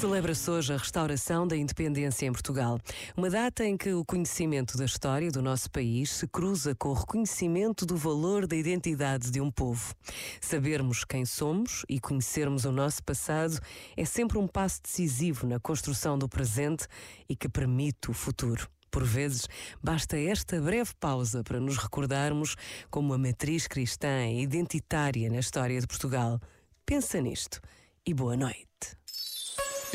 Celebra-se hoje a restauração da independência em Portugal. Uma data em que o conhecimento da história do nosso país se cruza com o reconhecimento do valor da identidade de um povo. Sabermos quem somos e conhecermos o nosso passado é sempre um passo decisivo na construção do presente e que permite o futuro. Por vezes, basta esta breve pausa para nos recordarmos como a matriz cristã é identitária na história de Portugal. Pensa nisto e boa noite.